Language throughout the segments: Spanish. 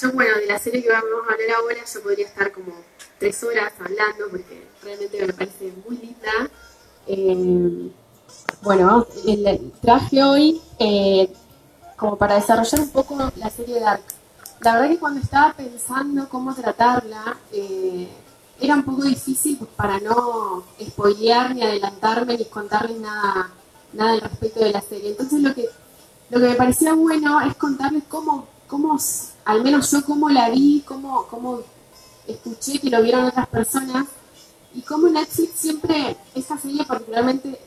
yo, bueno, de la serie que vamos a hablar ahora, yo podría estar como tres horas hablando porque realmente me parece muy linda. Eh, bueno, traje hoy eh, como para desarrollar un poco la serie Dark. La verdad que cuando estaba pensando cómo tratarla, eh, era un poco difícil pues, para no spoilear ni adelantarme ni contarles nada, nada al respecto de la serie. Entonces lo que, lo que me parecía bueno es contarles cómo, cómo al menos yo cómo la vi, cómo, cómo escuché que lo vieron otras personas y cómo Netflix siempre, esta serie particularmente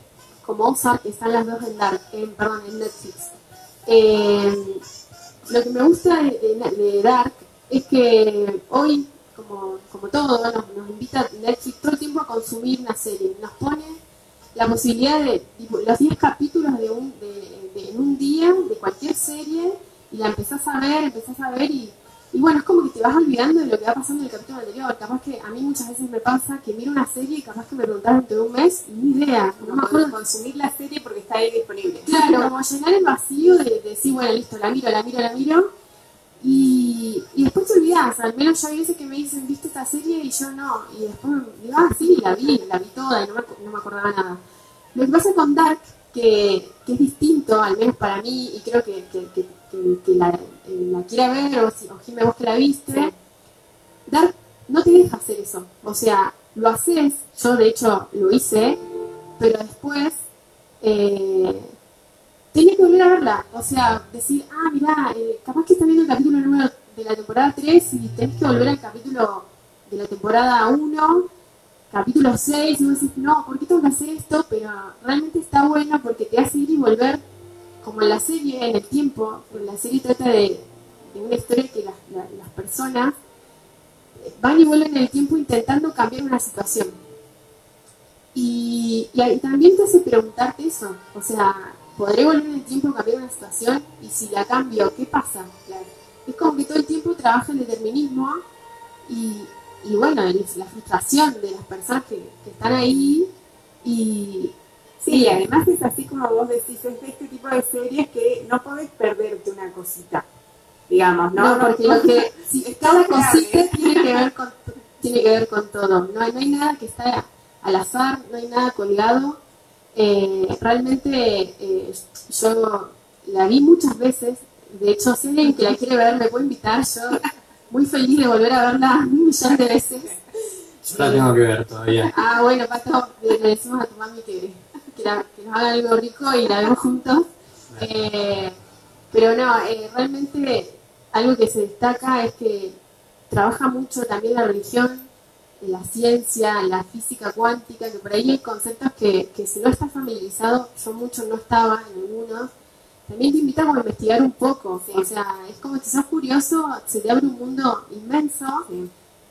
como Ozark, que están las dos en, Dark, perdón, en Netflix. Eh, lo que me gusta de, Dark es que hoy, como, como todo, nos, invita Netflix todo el tiempo a consumir una serie. Nos pone la posibilidad de los 10 capítulos de un, de, en un día de cualquier serie y la empezás a ver, empezás a ver y y bueno, es como que te vas olvidando de lo que va pasando en el capítulo anterior. Capaz que a mí muchas veces me pasa que miro una serie y capaz que me preguntaron dentro de un mes y ni idea. No, me acuerdo. consumir la serie porque está ahí disponible. Claro, como llenar el vacío de, decir, bueno, listo, la miro, la miro, la miro. Y, y después te olvidas. Al menos yo hay veces que me dicen, ¿viste esta serie? Y yo no. Y después digo, ah, sí, la vi, la vi toda y no me, no me acordaba nada. Lo que pasa con Dark, que, que es distinto, al menos para mí, y creo que, que, que que, la, la, quiera ver o, si, o Jimé, vos que la viste, Dark no te deja hacer eso. O sea, lo haces, yo de hecho lo hice, pero después eh, tenés que volver a verla. O sea, decir, ah, mira, eh, capaz que estás viendo el capítulo número de la temporada 3 y tenés que volver al capítulo de la temporada 1, capítulo 6, y vos decís, no, ¿por qué tengo que hacer esto? Pero realmente está bueno porque te hace ir y volver como en la serie, en el tiempo, la serie trata de, una historia que las, personas van y vuelven en el tiempo intentando cambiar una situación. Y, también te hace preguntarte eso, o sea, ¿podré volver en el tiempo a cambiar una situación? Y si la cambio, ¿qué pasa? Es como que todo el tiempo trabaja el determinismo y, y bueno, la frustración de las personas que, que están ahí y, Sí, además es así como vos decís, es de este tipo de series que no podés perderte una cosita, digamos, ¿no? No, porque lo que, si cada cosita tiene que ver con tiene que ver con todo. No, hay nada que está al azar, no hay nada colgado. Eh, realmente eh, yo la vi muchas veces. De hecho, si alguien que la quiere ver me puede invitar. Yo muy feliz de volver a verla un millón de veces. Yo la tengo que ver todavía. Ah, bueno, Pato, le decimos a tu mami que que, nos haga algo rico y la vemos juntos. Eh, pero no, eh, realmente algo que se destaca es que trabaja mucho también la religión, la ciencia, la física cuántica, que por ahí hay conceptos que, que si no estás familiarizado, yo mucho no estaba en algunos, también te invita a investigar un poco. O sea, es como si sos curioso, se te abre un mundo inmenso.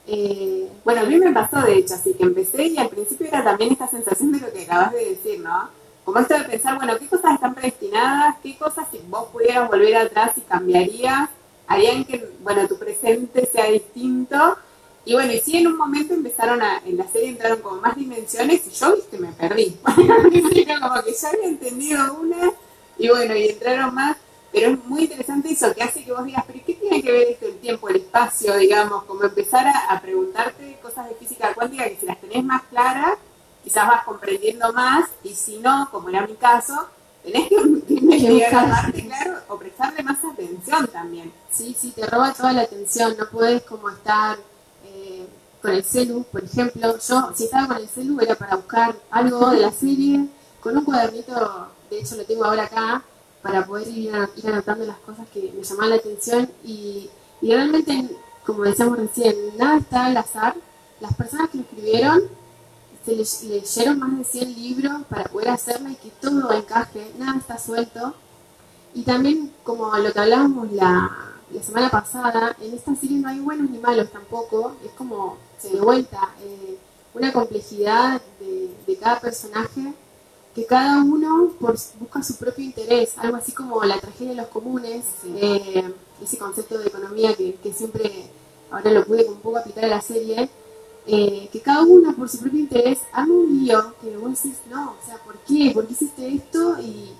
Eh, bueno, a mí me pasó de hecho, así que empecé y al principio era también esta sensación de lo que acabas de decir, ¿no? Como esto de pensar, bueno, ¿qué cosas están predestinadas? ¿Qué cosas si vos pudieras volver atrás y cambiarías? Harían que, bueno, tu presente sea distinto. Y bueno, y sí en un momento empezaron a, en la serie entraron como más dimensiones y yo, viste, me perdí. como que ya había entendido una y bueno, y entraron más pero es muy interesante eso que hace que vos digas, pero ¿qué tiene que ver esto el tiempo, el espacio, digamos? Como empezar a, preguntarte cosas de física cuántica que si las tenés más claras, quizás vas comprendiendo más, y si no, como era mi caso, tenés que investigar claro, o prestarle más atención también. Sí, sí, te roba toda la atención, no puedes como estar eh, con el celu, por ejemplo, yo si estaba con el celu era para buscar algo de la serie, con un cuadernito, de hecho lo tengo ahora acá, para poder ir, anotando las cosas que me llamaban la atención y, realmente, como decíamos recién, nada está al azar. Las personas que escribieron se leyeron más de 100 libros para poder hacerla y que todo encaje, nada está suelto. Y también, como lo que hablábamos la, semana pasada, en esta serie no hay buenos ni malos tampoco, es como de vuelta eh, una complejidad de cada personaje que cada uno busca su propio interés, algo así como la tragedia de los comunes, eh, ese concepto de economía que, siempre ahora lo pude un poco aplicar a la serie, eh, que cada uno por su propio interés haga un lío que vos decís, no, o sea, ¿por qué? ¿Por qué hiciste esto? Y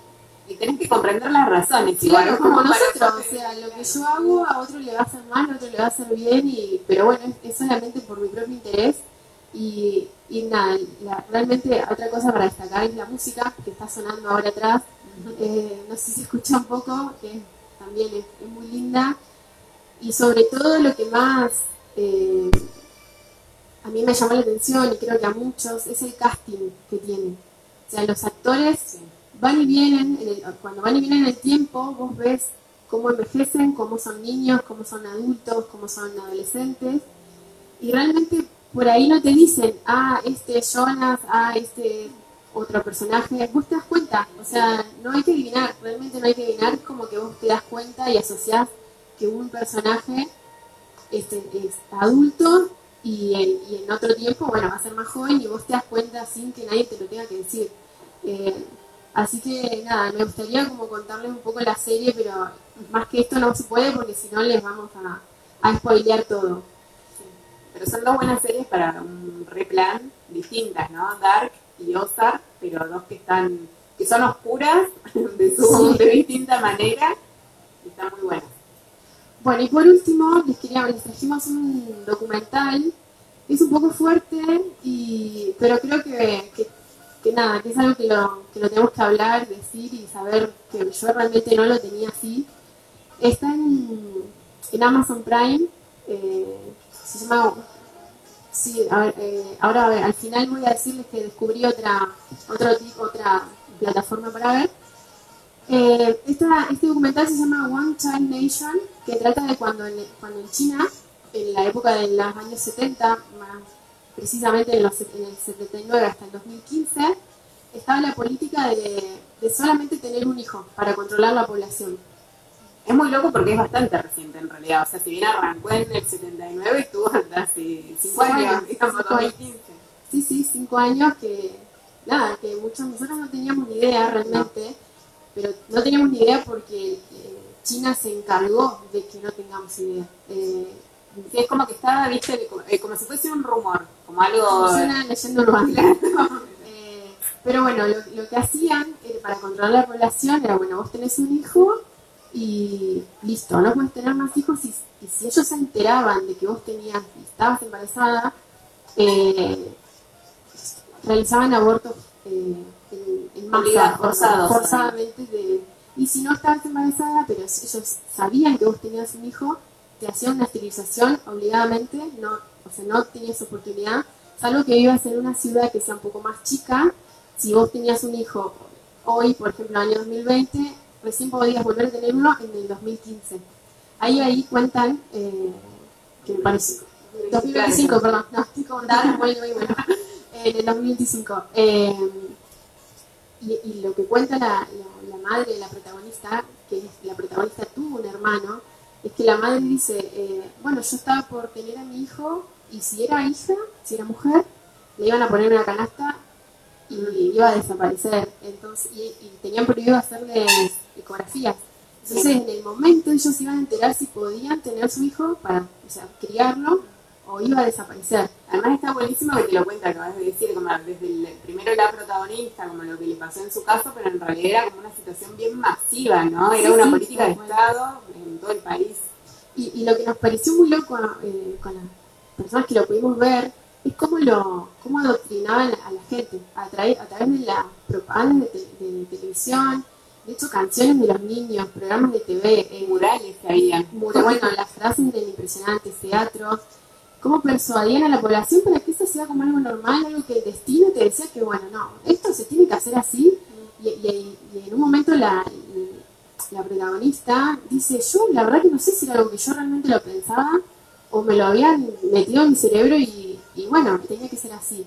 y tenés que comprender las razones. Claro, igual, como para nosotros, o sea, lo que yo hago a otro le va a hacer mal, a otro le va a hacer bien, y, pero bueno, es, es solamente por mi propio interés. Y, y nada, la- realmente otra cosa para destacar es la música que está sonando ahora atrás. Eh, no sé si escucha un poco, que también es, es muy linda. Y sobre todo lo que más eh, a mí me llamó la atención y creo que a muchos es el casting que tienen. O sea, los actores van y vienen, en el- cuando van y vienen en el tiempo, vos ves cómo envejecen, cómo son niños, cómo son adultos, cómo son adolescentes. Y realmente por ahí no te dicen, ah, este es Jonas, ah, este otro personaje. Vos te das cuenta, o sea, no hay que adivinar, realmente no hay que adivinar, como que vos te das cuenta y asociás que un personaje este, es adulto y en, y en otro tiempo, bueno, va a ser más joven y vos te das cuenta sin que nadie te lo tenga que decir. Eh, así que nada, me gustaría como contarles un poco la serie, pero más que esto no se puede porque si no les vamos a, a spoilear todo. Pero son dos buenas series para un replan distintas, ¿no? Dark y Ozark, pero dos que están, que son oscuras de su Sí. de distinta manera y están muy buenas. Bueno, y por último, les, quería, les trajimos un documental. Es un poco fuerte, y, pero creo que, que, que nada, que es algo que lo, que lo tenemos que hablar, decir y saber que yo realmente no lo tenía así. Está en, en Amazon Prime, eh, se llama... Sí, a eh, ahora al final voy a decirles que descubrí otra, otro otra plataforma para ver. Eh, este documental se llama One Child Nation, que trata de cuando en, cuando en China, en la época de los años 70, más precisamente en, los, en el 79 hasta el 2015, estaba la política de, de solamente tener un hijo para controlar la población. Es muy loco porque es bastante reciente en realidad. O sea, si bien arrancó en el 79, estuvo hasta hace 5 Cinco años, años, digamos, cinco años. 2015. Sí, sí, cinco años que, nada, que muchos nosotros no teníamos ni idea realmente, pero no teníamos ni idea porque eh, China se encargó de que no tengamos idea. Eh, es como que estaba, viste, como, eh, como si fuese un rumor, como algo... como una leyenda urbana. Pero bueno, lo, lo que hacían eh, para controlar la población era, bueno, vos tenés un hijo y listo, no puedes tener más hijos y, y si ellos se enteraban de que vos tenías y estabas embarazada, eh, realizaban abortos eh, en, en masa, Obligados, forzados. forzadamente. de- y si no estabas embarazada, pero ellos sabían que vos tenías un hijo, te hacían una esterilización obligadamente, no, o sea, no tenías oportunidad, salvo que vivas en una ciudad que sea un poco más chica, si vos tenías un hijo hoy, por ejemplo, en el año 2020, recién podías volver a tener uno en el 2015. Ahí ahí cuentan, eh, que me parece, 2025, perdón, no, estoy muy, muy bueno, en el 2025. Eh, y, y lo que cuenta la, la- la madre de la protagonista, que es, la protagonista tuvo un hermano, es que la madre dice, eh, bueno, yo estaba por tener a mi hijo y si era hija, si era mujer, le iban a poner una canasta y iba a desaparecer. Entonces, y, y tenían prohibido hacerle ecografías. Entonces, en el momento ellos iban a enterar si podían tener su hijo para, o sea, criarlo o iba a desaparecer. Además está buenísimo que te lo cuenta, acabas de decir, como desde el, primero la protagonista, como lo que le pasó en su caso, pero en realidad era como una situación bien masiva, ¿no? Era Sí, una sí, política de. Estado en todo el país. Y, y lo que nos pareció muy loco eh, con las personas que lo pudimos ver es cómo lo cómo adoctrinaban a la gente a, través a través de la propaganda de, de televisión, de hecho canciones de los niños, programas de TV, eh, Murales que había. bueno, las frases eran impresionantes, teatros, cómo persuadían a la población para que eso sea como algo normal, algo que el destino te decía que, bueno, no, esto se tiene que hacer así, y, y- y en un momento la, la protagonista dice, yo la verdad que no sé si era algo que yo realmente lo pensaba, o me lo habían metido en mi cerebro y, y bueno, tenía que ser así.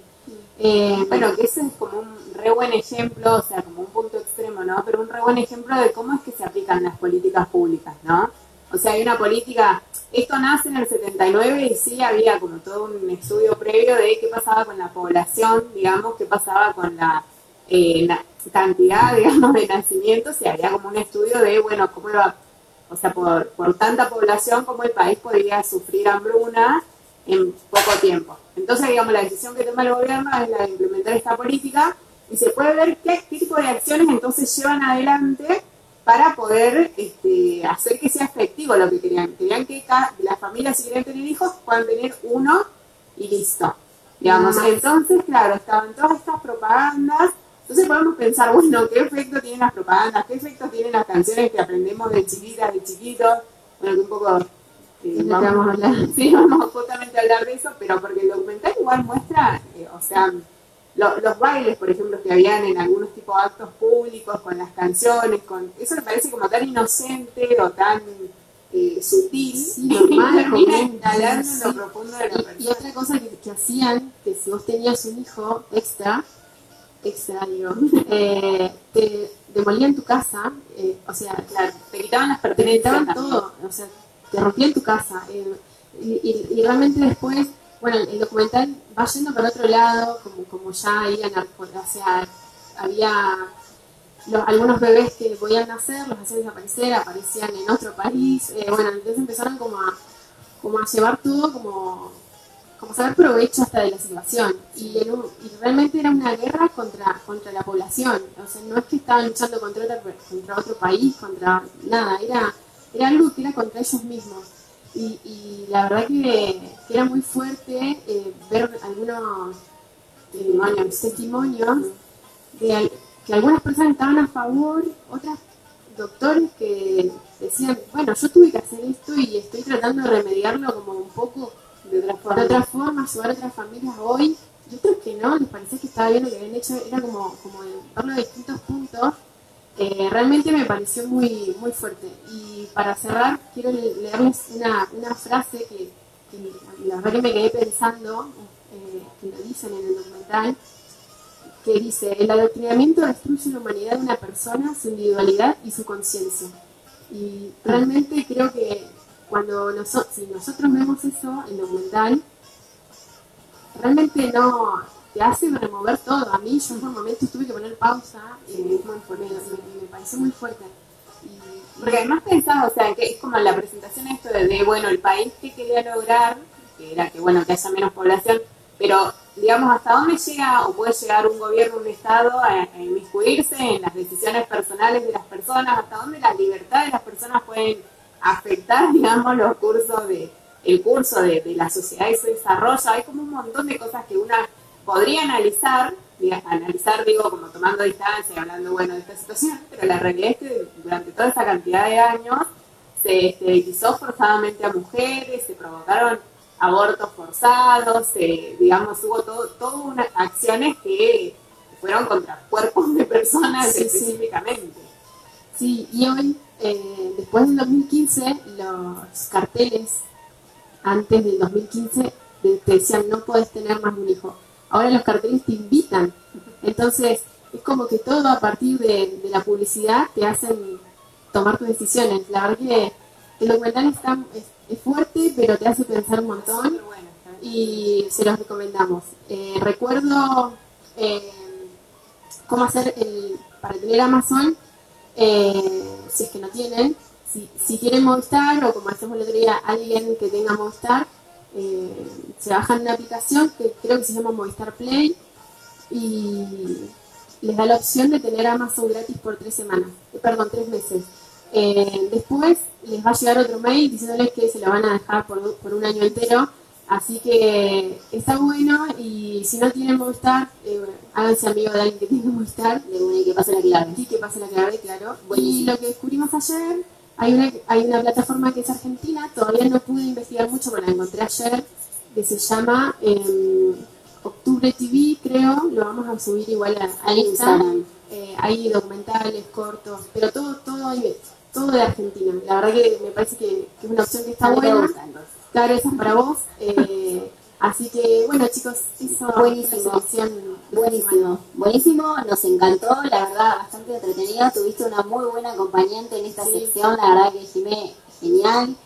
Eh, Bueno, que ese es como un re buen ejemplo, o sea, como un punto extremo, ¿no? Pero un re buen ejemplo de cómo es que se aplican las políticas públicas, ¿no? O sea, hay una política, esto nace en el 79 y sí había como todo un estudio previo de qué pasaba con la población, digamos, qué pasaba con la, eh, cantidad, digamos, de nacimientos y había como un estudio de, bueno, cómo iba, o sea, por, por tanta población, cómo el país podría sufrir hambruna en poco tiempo. Entonces, digamos, la decisión que toma el gobierno es la de implementar esta política y se puede ver qué, qué tipo de acciones entonces llevan adelante para poder este, hacer que sea efectivo lo que querían. Querían que las familias, si querían tener hijos, puedan tener uno y listo. Digamos, Ah. entonces, claro, estaban todas estas propagandas. Entonces podemos pensar, bueno, ¿qué efecto tienen las propagandas? ¿Qué efecto tienen las canciones que aprendemos de chiquitas, de chiquitos? Bueno, que un poco... eh, vamos a hablar. Sí, vamos justamente a hablar de eso, pero porque el documental igual muestra, eh, o sea, lo- los bailes, por ejemplo, que habían en algunos tipos de actos públicos, con las canciones, con eso me parece como tan inocente o tan eh, sutil, Sí, normal, instalando en sí. lo profundo de la Y, y persona. otra cosa que, que hacían, que si vos tenías un hijo extra, extra digo, eh, te demolían tu casa, eh, o sea, Claro, te quitaban las te pertenencias. quitaban también. todo, o sea, te rompían tu casa. eh, y, realmente después, bueno, el documental va yendo por otro lado, como, como ya anar- o sea, había los- algunos bebés que podían nacer, los hacían desaparecer, aparecían en otro país, eh, bueno, entonces empezaron como a, como a llevar todo como, como sacar provecho hasta de la situación. Y, en un- y realmente era una guerra contra, contra la población, o sea, no es que estaban luchando contra, otra, contra otro país, contra nada, era, era algo que era contra ellos mismos. Y, la verdad que, era muy fuerte eh, ver algunos testimonios, testimonios de que algunas personas estaban a favor, otras doctores que decían, bueno, yo tuve que hacer esto y estoy tratando de remediarlo como un poco De otra de forma. otra forma, ayudar a otras familias hoy. Y otros que no, les parecía que estaba bien lo que habían hecho, era como, como de verlo de distintos puntos. Eh, realmente me pareció muy, muy fuerte. Y para cerrar, quiero le- leerles una, una frase que, que la verdad que me quedé pensando, eh, que lo dicen en el documental, que dice, el adoctrinamiento destruye la humanidad de una persona, su individualidad y su conciencia. Y realmente creo que cuando noso- si nosotros vemos eso, el documental, realmente no te hace remover todo. A mí yo por momentos tuve que poner pausa y me, me, me- pareció muy fuerte. Y, Porque además pensaba, o sea, que es como la presentación esto de, bueno, el país que quería lograr, que era que, bueno, que haya menos población, pero, digamos, ¿hasta dónde llega o puede llegar un gobierno, un Estado a, a inmiscuirse en las decisiones personales de las personas? ¿Hasta dónde la libertad de las personas pueden afectar, digamos, los cursos de, el curso de, de la sociedad y su desarrollo? Hay como un montón de cosas que una podría analizar, analizar, digo, como tomando distancia y hablando, bueno, de esta situación, pero la realidad es que durante toda esa cantidad de años se esterilizó forzadamente a mujeres, se provocaron abortos forzados, se, digamos, hubo todo, todo unas acciones que fueron contra cuerpos de personas Sí, específicamente. Sí, y hoy, eh, después del 2015, los carteles antes del 2015 te, te decían no puedes tener más un hijo. Ahora los carteles te invitan. Entonces, es como que todo a partir de, la publicidad te hacen tomar tus decisiones. La verdad que el documental está, es, fuerte, pero te hace pensar un montón y se los recomendamos. Eh, recuerdo eh, cómo hacer el, para tener Amazon, eh, si es que no tienen, si, si tienen Movistar o como hacemos el otro día, alguien que tenga Movistar, eh, se bajan una aplicación que creo que se llama Movistar Play y les da la opción de tener Amazon gratis por tres semanas, eh, perdón, tres meses. Eh, después les va a llegar otro mail diciéndoles que se lo van a dejar por, por un año entero. Así que está bueno y si no tienen Movistar, eh, háganse amigo de alguien que tenga Movistar De una y que pase la clave. y que pase la clave, claro. Y lo que descubrimos ayer, hay una, hay una plataforma que es argentina, todavía no pude investigar mucho, pero la encontré ayer, que se llama eh, Octubre TV, creo, lo vamos a subir igual a, a Instagram. Eh, hay documentales cortos, pero todo, todo, todo de Argentina. La verdad que me parece que, que es una opción que está buena. Claro, esa es para vos. Eh, así que, bueno, chicos, eso Buenísimo. semana. Buenísimo, buenísimo, nos encantó, la verdad, bastante entretenido, tuviste una muy buena acompañante en esta Sí. sección, la verdad que Jimé, genial.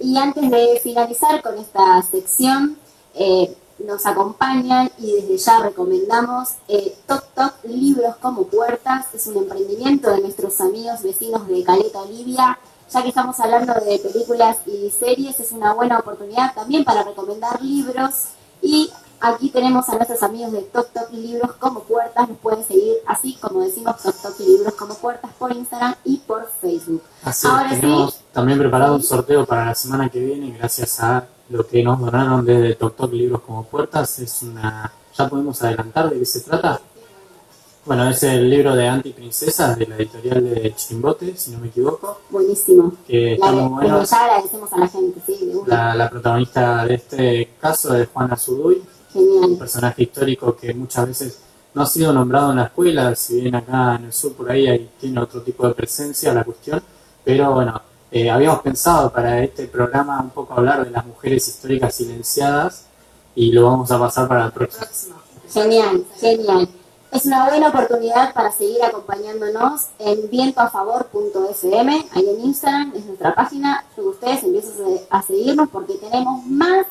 Y antes de finalizar con esta sección, eh, nos acompañan y desde ya recomendamos eh, Toc Toc Libros como Puertas, es un emprendimiento de nuestros amigos vecinos de Caleta Olivia. Ya que estamos hablando de películas y series, es una buena oportunidad también para recomendar libros y Aquí tenemos a nuestros amigos de Tok Tok Libros como Puertas, nos pueden seguir así como decimos Tok Tok Libros como Puertas por Instagram y por Facebook. Así, Ahora tenemos sí. también preparado un sorteo para la semana que viene, gracias a lo que nos donaron desde Tok Tok Libros como Puertas. Es una. ¿Ya podemos adelantar de qué se trata? Bueno, es el libro de Antiprincesas de la editorial de Chimbote, si no me equivoco, Buenísimo. que está La- muy bueno. ya agradecemos a la gente, sí. La, la protagonista de este caso es Juana Zuduy, un Genial. personaje histórico que muchas veces no ha sido nombrado en la escuela, si bien acá en el sur por ahí hay- tiene otro tipo de presencia la cuestión, pero bueno, eh, habíamos pensado para este programa un poco hablar de las mujeres históricas silenciadas y lo vamos a pasar para el próximo. Próximo. Genial, genial. Es una buena oportunidad para seguir acompañándonos en vientoafavor.fm, ahí en Instagram, es nuestra página. Ustedes empiecen a seguirnos porque tenemos más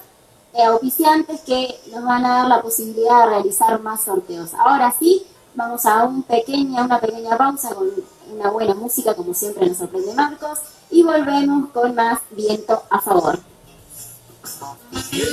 eh, auspiciantes que nos van a dar la posibilidad de realizar más sorteos. Ahora sí, vamos a un pequeña, una pequeña pausa con una buena música, como siempre nos sorprende Marcos, y volvemos con más viento a favor.